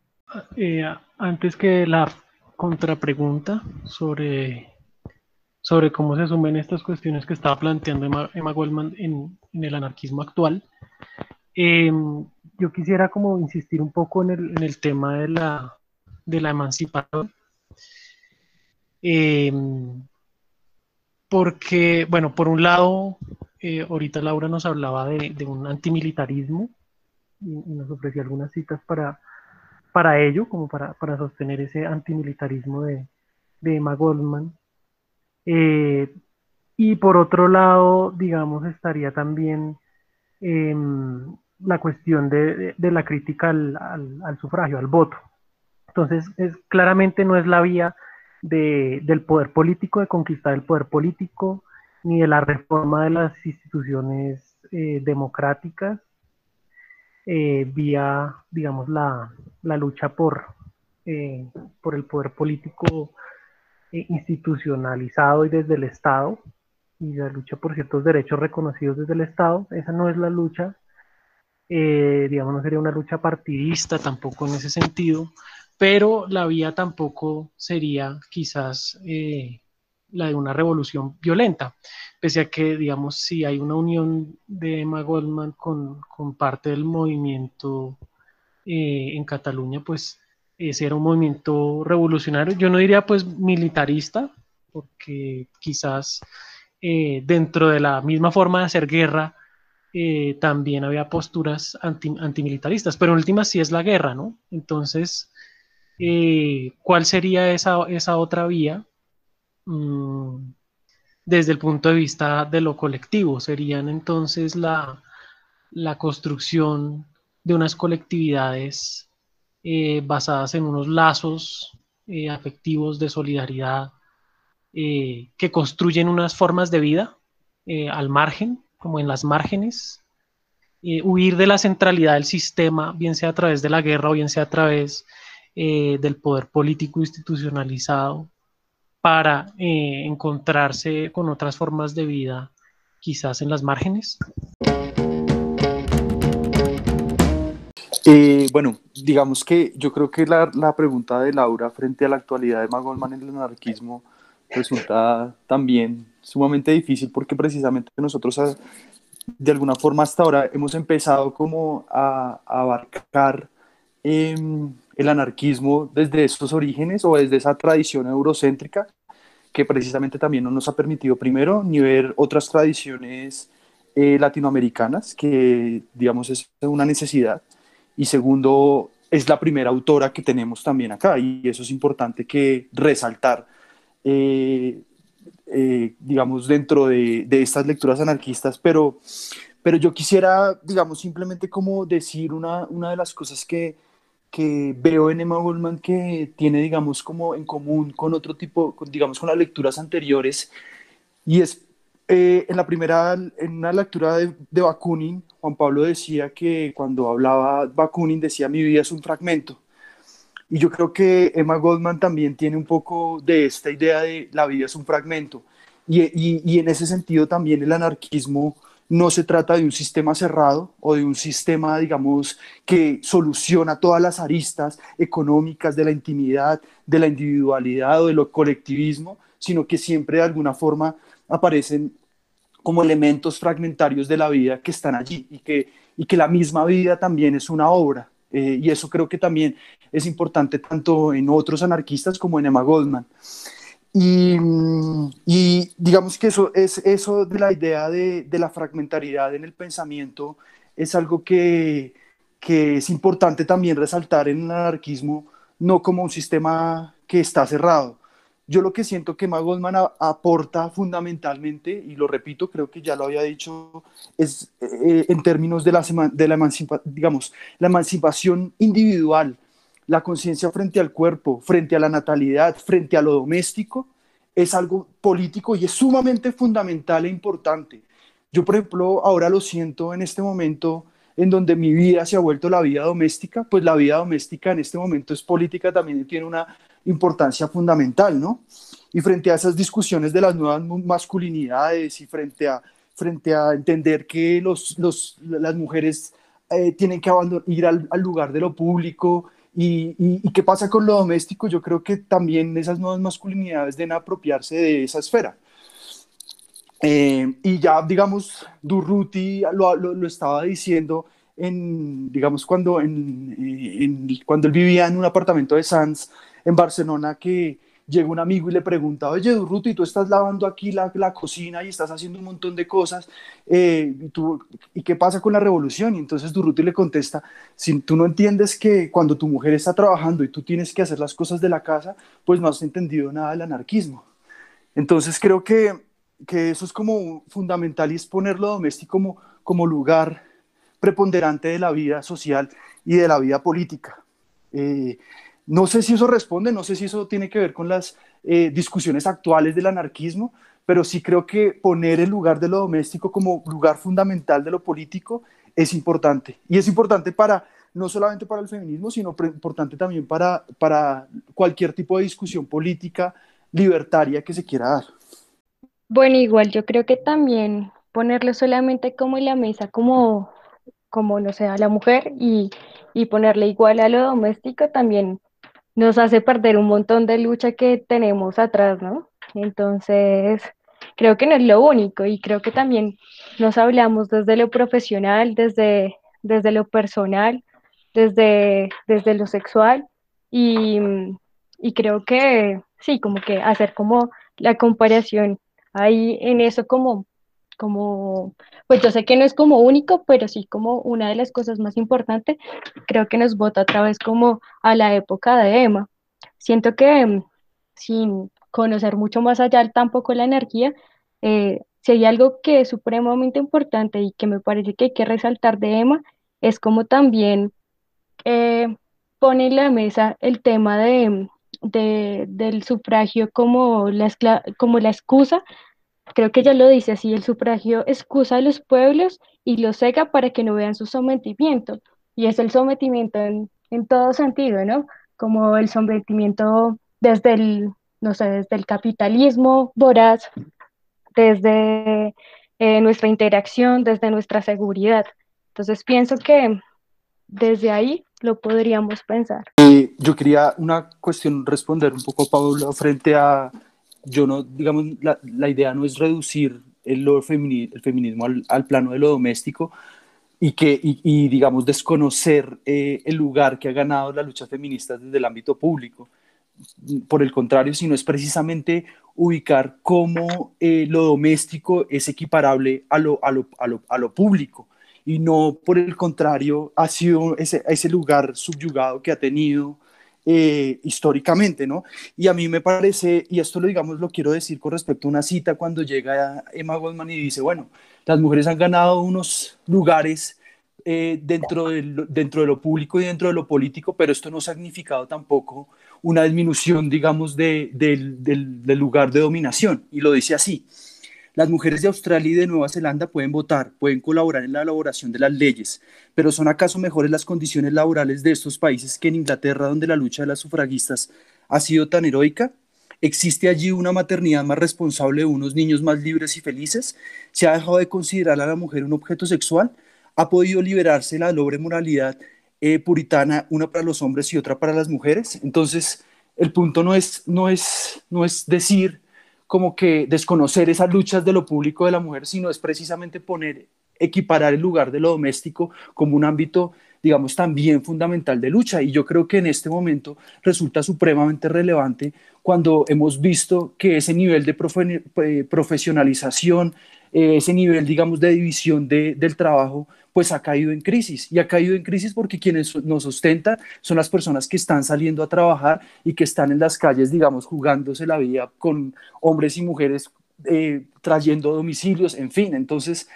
Eh, antes que la contrapregunta sobre, sobre cómo se asumen estas cuestiones que estaba planteando Emma, Goldman en, en, el anarquismo actual, em, yo quisiera como insistir un poco en el, en el tema de la, de la emancipación Em, porque, bueno, por un lado, eh, ahorita Laura nos hablaba de, un antimilitarismo y, nos ofrecía algunas citas para, para ello, como para, sostener ese antimilitarismo de, de Emma Goldman. Eh, y por otro lado, digamos, estaría también em, la cuestión de, la crítica al, al, sufragio, al voto. Entonces, es, claramente no es la vía del poder político, de conquistar el poder político, ni de la reforma de las instituciones eh, democráticas, eh, vía, digamos, la, lucha por, eh, por el poder político institucionalizado y desde el Estado, y la lucha por ciertos derechos reconocidos desde el Estado. Esa no es la lucha, digamos, no sería una lucha partidista tampoco en ese sentido, pero la vía tampoco sería quizás eh, la de una revolución violenta, pese a que, digamos, si hay una unión de Emma Goldman con, parte del movimiento eh, en Cataluña, pues ese era un movimiento revolucionario, yo no diría pues militarista, porque quizás eh, dentro de la misma forma de hacer guerra, también había posturas antimilitaristas, pero en última sí es la guerra, ¿no? Entonces, eh, ¿cuál sería esa, esa otra vía? Mm, desde el punto de vista de lo colectivo, serían entonces la, construcción de unas colectividades eh, basadas en unos lazos eh, afectivos de solidaridad que construyen unas formas de vida al margen, como en las márgenes, huir de la centralidad del sistema, bien sea a través de la guerra o bien sea a través eh, del poder político institucionalizado para eh, encontrarse con otras formas de vida, quizás en las márgenes? Eh, bueno, digamos que yo creo que la, la, pregunta de Laura frente a la actualidad de Magolman en el anarquismo resulta también sumamente difícil porque precisamente nosotros ah, de alguna forma hasta ahora hemos empezado como a, abarcar em, el anarquismo desde esos orígenes o desde esa tradición eurocéntrica que precisamente también no nos ha permitido, primero, ni ver otras tradiciones eh, latinoamericanas, que digamos es una necesidad, y segundo, es la primera autora que tenemos también acá, y eso es importante que resaltar, eh, eh, digamos, dentro de, de, estas lecturas anarquistas, pero, pero yo quisiera, digamos, simplemente como decir una, una de las cosas que que veo en Emma Goldman que tiene, digamos, como en común con otro tipo, digamos, con las lecturas anteriores, y es eh, en la primera, en una lectura de, de, Bakunin, Juan Pablo decía que cuando hablaba Bakunin decía mi vida es un fragmento. Y yo creo que Emma Goldman también tiene un poco de esta idea de la vida es un fragmento. Y, y, y en ese sentido también el anarquismo no se trata de un sistema cerrado o de un sistema, digamos, que soluciona todas las aristas económicas de la intimidad, de la individualidad o de lo colectivismo, sino que siempre de alguna forma aparecen como elementos fragmentarios de la vida que están allí y que, y que la misma vida también es una obra. Eh, y eso creo que también es importante tanto en otros anarquistas como en Emma Goldman. Y, y, digamos que eso, es, eso de la idea de, de, la fragmentariedad en el pensamiento es algo que, que, es importante también resaltar en el anarquismo, no como un sistema que está cerrado. Yo lo que siento que Emma Goldman aporta fundamentalmente, y lo repito, creo que ya lo había dicho, es eh, en términos de la, de la, digamos, la emancipación individual, la conciencia frente al cuerpo, frente a la natalidad, frente a lo doméstico, es algo político y es sumamente fundamental e importante. Yo, por ejemplo, ahora lo siento en este momento en donde mi vida se ha vuelto la vida doméstica, pues la vida doméstica en este momento es política, también tiene una importancia fundamental, ¿no? Y frente a esas discusiones de las nuevas masculinidades y frente a, frente a entender que los, las mujeres eh, tienen que ir al lugar de lo público, y, y, qué pasa con lo doméstico? Yo creo que también esas nuevas masculinidades deben apropiarse de esa esfera. Eh, y ya, digamos, Durruti lo, estaba diciendo en, digamos, cuando, cuando él vivía en un apartamento de Sanz en Barcelona, que, llega un amigo y le pregunta, oye, Durruti, tú estás lavando aquí la, la, cocina y estás haciendo un montón de cosas, eh, ¿y, tú, ¿y qué pasa con la revolución? Y entonces Durruti le contesta, si tú no entiendes que cuando tu mujer está trabajando y tú tienes que hacer las cosas de la casa, pues no has entendido nada del anarquismo. Entonces creo que, que eso es como fundamental y es poner lo doméstico como, como lugar preponderante de la vida social y de la vida política. Eh, no sé si eso responde, no sé si eso tiene que ver con las eh, discusiones actuales del anarquismo, pero sí creo que poner el lugar de lo doméstico como lugar fundamental de lo político es importante. Y es importante para, no solamente para el feminismo, sino importante también para, para cualquier tipo de discusión política libertaria que se quiera dar. Bueno, igual yo creo que también ponerlo solamente como en la mesa, como, como no sé, a la mujer y, y ponerle igual a lo doméstico también nos hace perder un montón de lucha que tenemos atrás, ¿no? Entonces, creo que no es lo único y creo que también nos hablamos desde lo profesional, desde, desde lo personal, desde, desde lo sexual y, y creo que sí, como que hacer como la comparación ahí en eso como como, pues yo sé que no es como único, pero sí como una de las cosas más importantes, creo que nos bota otra vez como a la época de Emma. Siento que mm, sin conocer mucho más allá tampoco la energía, eh, si hay algo que es supremamente importante y que me parece que hay que resaltar de Emma, es como también eh, pone en la mesa el tema de, de, del sufragio como la, como la excusa Creo que ella lo dice así, el sufragio excusa a los pueblos y los cega para que no vean su sometimiento. Y es el sometimiento en, en todo sentido, ¿no? Como el sometimiento desde el, no sé, desde el capitalismo voraz, desde eh, nuestra interacción, desde nuestra seguridad. Entonces pienso que desde ahí lo podríamos pensar. Yo quería una cuestión responder un poco, Pablo, frente a yo no, digamos, la, la idea no es reducir el, el feminismo al, al, plano de lo doméstico y, que, y digamos, desconocer eh, el lugar que ha ganado la lucha feminista desde el ámbito público. Por el contrario, sino es precisamente ubicar cómo eh, lo doméstico es equiparable a lo, a lo, a lo, a lo público y no por el contrario ha sido ese, ese lugar subyugado que ha tenido eh, históricamente, ¿no? Y a mí me parece, y esto lo digamos, lo quiero decir con respecto a una cita cuando llega Emma Goldman y dice, bueno, las mujeres han ganado unos lugares eh, dentro, de, dentro de lo público y dentro de lo político, pero esto no ha significado tampoco una disminución, digamos, de, del, del lugar de dominación, y lo dice así. Las mujeres de Australia y de Nueva Zelanda pueden votar, pueden colaborar en la elaboración de las leyes, pero ¿son acaso mejores las condiciones laborales de estos países que en Inglaterra, donde la lucha de las sufragistas ha sido tan heroica? ¿Existe allí una maternidad más responsable de unos niños más libres y felices? ¿Se ha dejado de considerar a la mujer un objeto sexual? ¿Ha podido liberarse la doble moralidad eh, puritana, una para los hombres y otra para las mujeres? Entonces, el punto no es, no es, no es decir como que desconocer esas luchas de lo público de la mujer, sino es precisamente poner, equiparar el lugar de lo doméstico como un ámbito digamos, también fundamental de lucha. Y yo creo que en este momento resulta supremamente relevante cuando hemos visto que ese nivel de eh, profesionalización, eh, ese nivel, digamos, de división del trabajo, pues ha caído en crisis. Y ha caído en crisis porque quienes nos sustentan son las personas que están saliendo a trabajar y que están en las calles, digamos, jugándose la vida con hombres y mujeres, eh, trayendo domicilios, en fin. Entonces,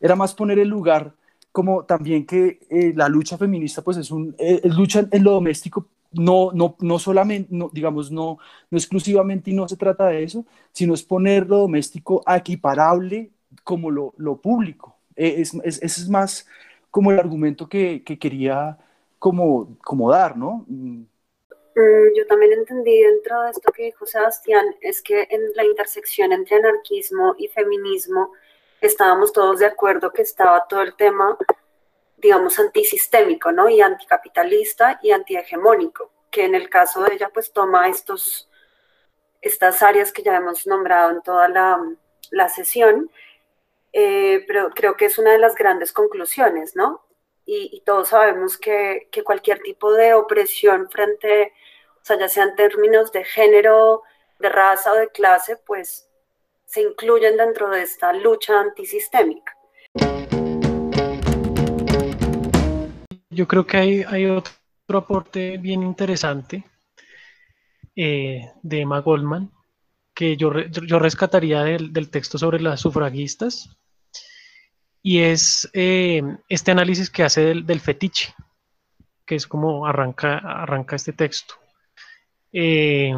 era más poner el lugar como también que eh, la lucha feminista pues es, un, eh, lucha en lo doméstico, no, no, no solamente, no, digamos, no, no exclusivamente y no se trata de eso, sino es poner lo doméstico equiparable como lo, lo público. Eh, es, ese es más como el argumento que, que quería como, como dar, ¿no? Mm, yo también entendí dentro de esto que dijo Sebastián, es que en la intersección entre anarquismo y feminismo, estábamos todos de acuerdo que estaba todo el tema, digamos, antisistémico, ¿no? Y anticapitalista y antihegemónico, que en el caso de ella, pues toma estos, estas áreas que ya hemos nombrado en toda la, la sesión, eh, pero creo que es una de las grandes conclusiones, ¿no? Y, todos sabemos que, cualquier tipo de opresión frente, o sea, ya sea en términos de género, de raza o de clase, pues se incluyen dentro de esta lucha antisistémica. Yo creo que hay, otro, aporte bien interesante eh, de Emma Goldman que yo, yo rescataría del, texto sobre las sufragistas y es eh, este análisis que hace del, fetiche, que es como arranca, arranca este texto. Eh,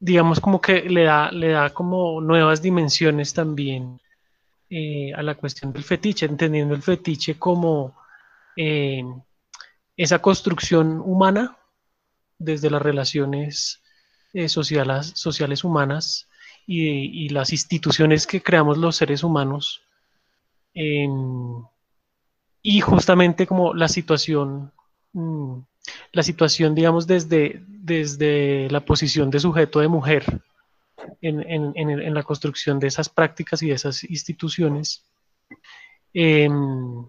digamos como que le da, le da como nuevas dimensiones también eh, a la cuestión del fetiche, entendiendo el fetiche como esa construcción humana desde las relaciones sociales, sociales humanas y, las instituciones que creamos los seres humanos y justamente como la situación mm, la situación, digamos, desde, desde la posición de sujeto de mujer en, en, en, la construcción de esas prácticas y de esas instituciones. Em,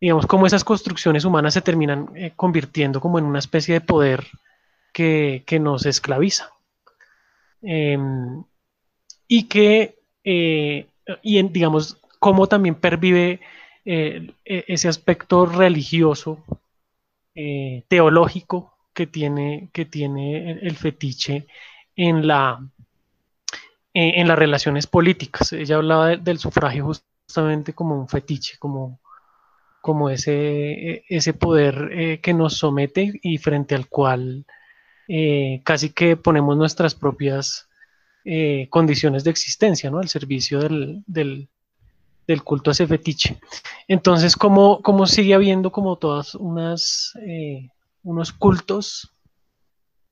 digamos, cómo esas construcciones humanas se terminan eh, convirtiendo como en una especie de poder que, que nos esclaviza. Em, y que, eh, y en, digamos, cómo también pervive eh, e, ese aspecto religioso eh, teológico que tiene, que tiene el, fetiche en, la, eh, en las relaciones políticas. Ella hablaba del sufragio justamente como un fetiche, como, como ese, ese poder eh, que nos somete y frente al cual casi que ponemos nuestras propias condiciones de existencia, ¿no? Al servicio del, del culto a ese fetiche. Entonces, ¿cómo, cómo sigue habiendo como todas unas, eh, unos cultos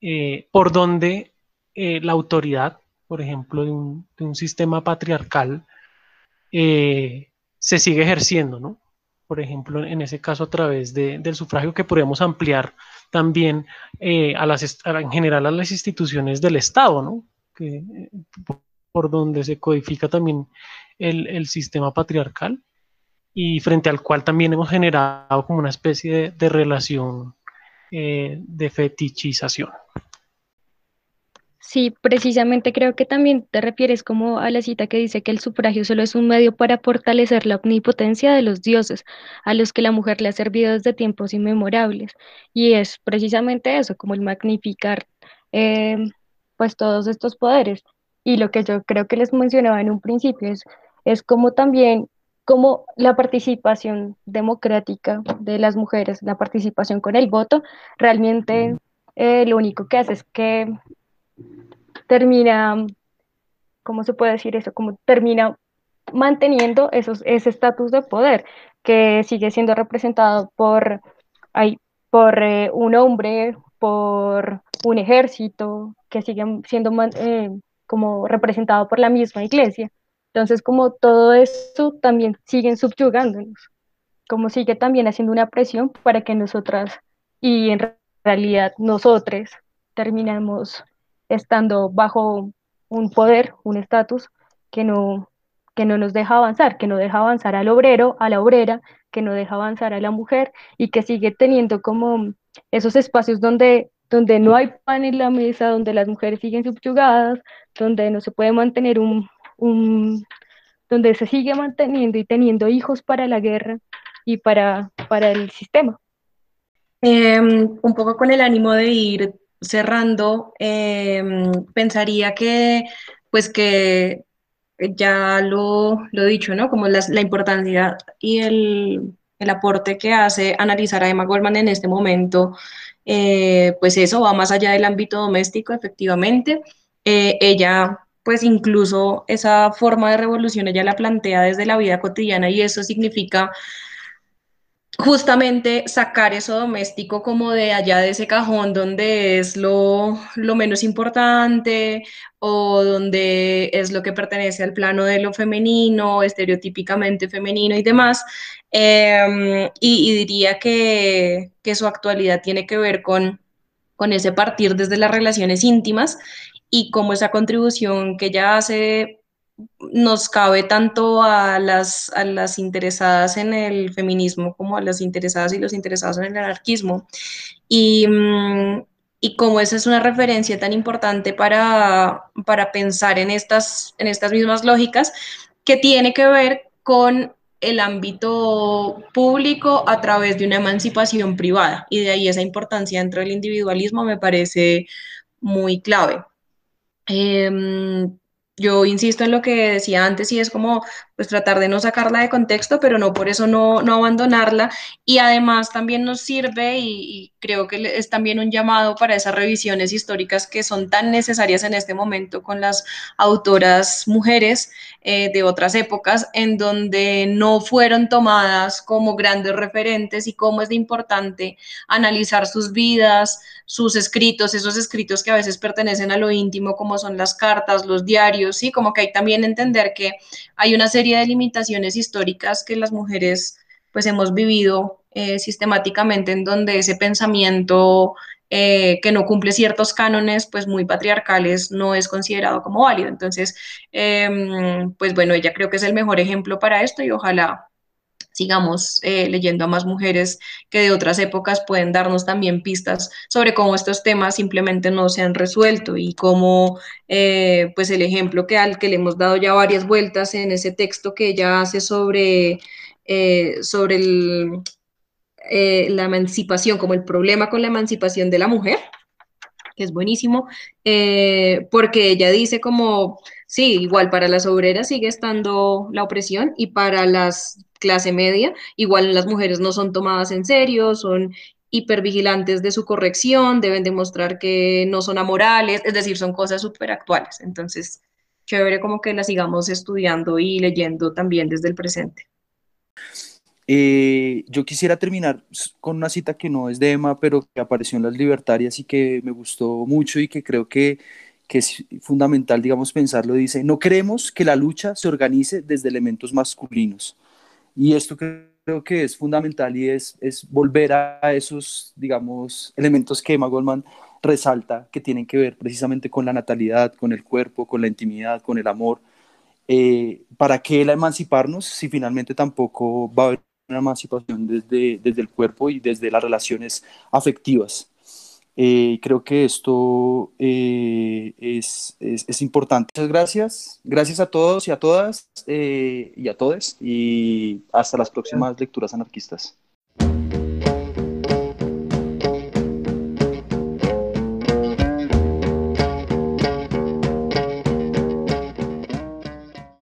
eh, por donde eh, la autoridad, por ejemplo, de un, de un sistema patriarcal, se sigue ejerciendo, ¿no? Por ejemplo, en ese caso a través de, del sufragio que podemos ampliar también a las, en general a las instituciones del Estado, ¿no? Que, por donde se codifica también el, sistema patriarcal y frente al cual también hemos generado como una especie de, relación eh, de fetichización. Sí, precisamente creo que también te refieres como a la cita que dice que el sufragio solo es un medio para fortalecer la omnipotencia de los dioses, a los que la mujer le ha servido desde tiempos inmemorables. Y es precisamente eso, como el magnificar eh, pues todos estos poderes. Y lo que yo creo que les mencionaba en un principio es es como también como la participación democrática de las mujeres, la participación con el voto, realmente eh, lo único que hace es que termina ¿cómo se puede decir eso? Como termina manteniendo esos, ese estatus de poder que sigue siendo representado por, por eh, un hombre, por un ejército, que sigue siendo eh, como representado por la misma iglesia. Entonces, como todo eso también siguen subyugándonos, como sigue también haciendo una presión para que nosotras y en realidad nosotros terminemos estando bajo un poder, un estatus que no, que no nos deja avanzar, que no deja avanzar al obrero, a la obrera, que no deja avanzar a la mujer y que sigue teniendo como esos espacios donde, donde no hay pan en la mesa, donde las mujeres siguen subyugadas, donde no se puede mantener un, un donde se sigue manteniendo y teniendo hijos para la guerra y para, para el sistema. Em, un poco con el ánimo de ir cerrando, em, pensaría que, pues que ya lo, lo he dicho, ¿no? Como la, la importancia y el, el, aporte que hace analizar a Emma Goldman en este momento, eh, pues eso va más allá del ámbito doméstico, efectivamente. Eh, ella, pues incluso esa forma de revolución, ella la plantea desde la vida cotidiana y eso significa justamente sacar eso doméstico como de allá de ese cajón donde es lo, menos importante o donde es lo que pertenece al plano de lo femenino, estereotípicamente femenino y demás. Em, y, diría que, que, su actualidad tiene que ver con, con ese partir desde las relaciones íntimas y cómo esa contribución que ella hace nos cabe tanto a las, a las interesadas en el feminismo como a las interesadas y los interesados en el anarquismo. Y, mm, y como esa es una referencia tan importante para, para pensar en estas, en estas mismas lógicas, que tiene que ver con el ámbito público a través de una emancipación privada. Y de ahí esa importancia dentro del individualismo me parece muy clave. Eh, yo insisto en lo que decía antes y es como pues tratar de no sacarla de contexto, pero no por eso no, no abandonarla. Y además también nos sirve y, creo que es también un llamado para esas revisiones históricas que son tan necesarias en este momento con las autoras mujeres eh, de otras épocas en donde no fueron tomadas como grandes referentes y cómo es de importante analizar sus vidas, sus escritos, esos escritos que a veces pertenecen a lo íntimo, como son las cartas, los diarios, ¿sí? Como que hay también entender que hay una serie de limitaciones históricas que las mujeres pues hemos vivido eh, sistemáticamente en donde ese pensamiento eh, que no cumple ciertos cánones pues muy patriarcales no es considerado como válido. Entonces, em, pues bueno, ella creo que es el mejor ejemplo para esto y ojalá sigamos eh, leyendo a más mujeres que de otras épocas pueden darnos también pistas sobre cómo estos temas simplemente no se han resuelto y cómo eh, pues el ejemplo que al que le hemos dado ya varias vueltas en ese texto que ella hace sobre, eh, sobre la emancipación, como el problema con la emancipación de la mujer, que es buenísimo, porque ella dice como sí, igual para las obreras sigue estando la opresión y para las clase media, igual las mujeres no son tomadas en serio, son hipervigilantes de su corrección, deben demostrar que no son amorales, es decir, son cosas súper actuales. Entonces, chévere como que las sigamos estudiando y leyendo también desde el presente. Eh, yo quisiera terminar con una cita que no es de Emma, pero que apareció en Las Libertarias y que me gustó mucho y que creo que que es fundamental, digamos, pensarlo, dice, no queremos que la lucha se organice desde elementos masculinos. Y esto creo que es fundamental y es, es volver a esos, digamos, elementos que Emma Goldman resalta, que tienen que ver precisamente con la natalidad, con el cuerpo, con la intimidad, con el amor. Eh, ¿Para qué la emanciparnos si finalmente tampoco va a haber una emancipación desde, desde el cuerpo y desde las relaciones afectivas? Eh, creo que esto eh, es, es, importante. Muchas gracias. Gracias a todos y a todas eh, y a todos. Y hasta las próximas lecturas anarquistas.